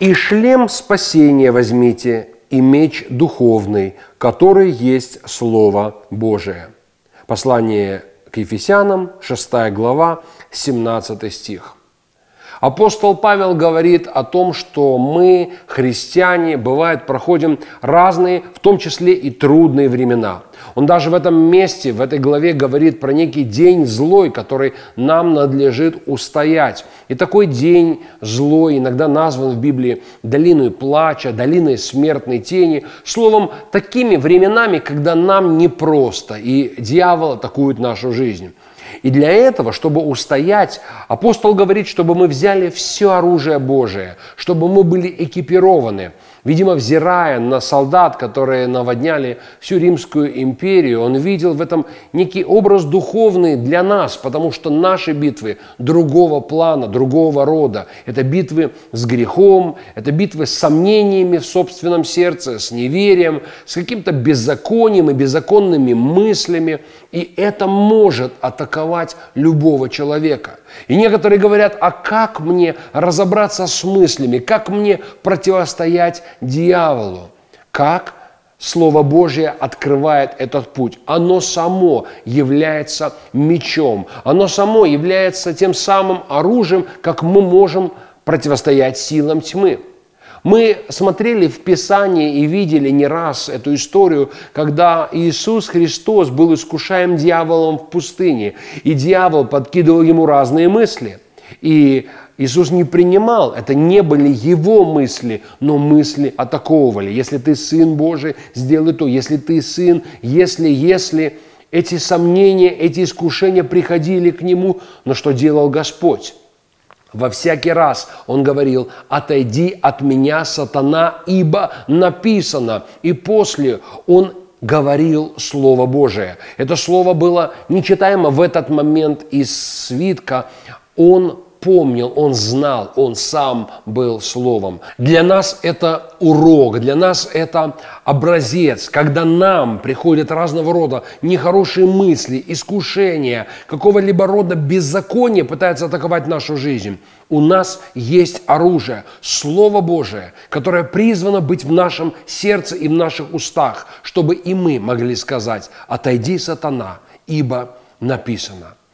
«И шлем спасения возьмите, и меч духовный, который есть Слово Божие». Послание к Ефесянам, 6 глава, 17 стих. Апостол Павел говорит о том, что мы, христиане, бывает, проходим разные, в том числе и трудные времена. Он даже в этом месте, в этой главе говорит про некий день злой, который нам надлежит устоять. И такой день злой иногда назван в Библии долиной плача, долиной смертной тени. Словом, такими временами, когда нам непросто, и дьявол атакует нашу жизнь. И для этого, чтобы устоять, апостол говорит, чтобы мы взяли все оружие Божие, чтобы мы были экипированы – Видимо, взирая на солдат, которые наводняли всю Римскую империю, он видел в этом некий образ духовный для нас, потому что наши битвы другого плана, другого рода. Это битвы с грехом, это битвы с сомнениями в собственном сердце, с неверием, с каким-то беззаконием и беззаконными мыслями. И это может атаковать любого человека. И некоторые говорят, а как мне разобраться с мыслями, как мне противостоять дьяволу? Как Слово Божье открывает этот путь. Оно само является мечом. Оно само является тем самым оружием, как мы можем противостоять силам тьмы. Мы смотрели в Писании и видели не раз эту историю, когда Иисус Христос был искушаем дьяволом в пустыне, и дьявол подкидывал ему разные мысли. И Иисус не принимал, это не были его мысли, но мысли атаковывали. Если ты сын Божий, сделай то. Если ты сын, если, если эти сомнения, эти искушения приходили к нему, но что делал Господь? Во всякий раз он говорил, отойди от меня, сатана, ибо написано. И после он говорил Слово Божие. Это Слово было нечитаемо в этот момент из свитка. Он помнил, он знал, он сам был Словом. Для нас это урок, для нас это образец, когда нам приходят разного рода нехорошие мысли, искушения, какого-либо рода беззаконие пытается атаковать нашу жизнь. У нас есть оружие, Слово Божие, которое призвано быть в нашем сердце и в наших устах, чтобы и мы могли сказать «Отойди, сатана, ибо написано».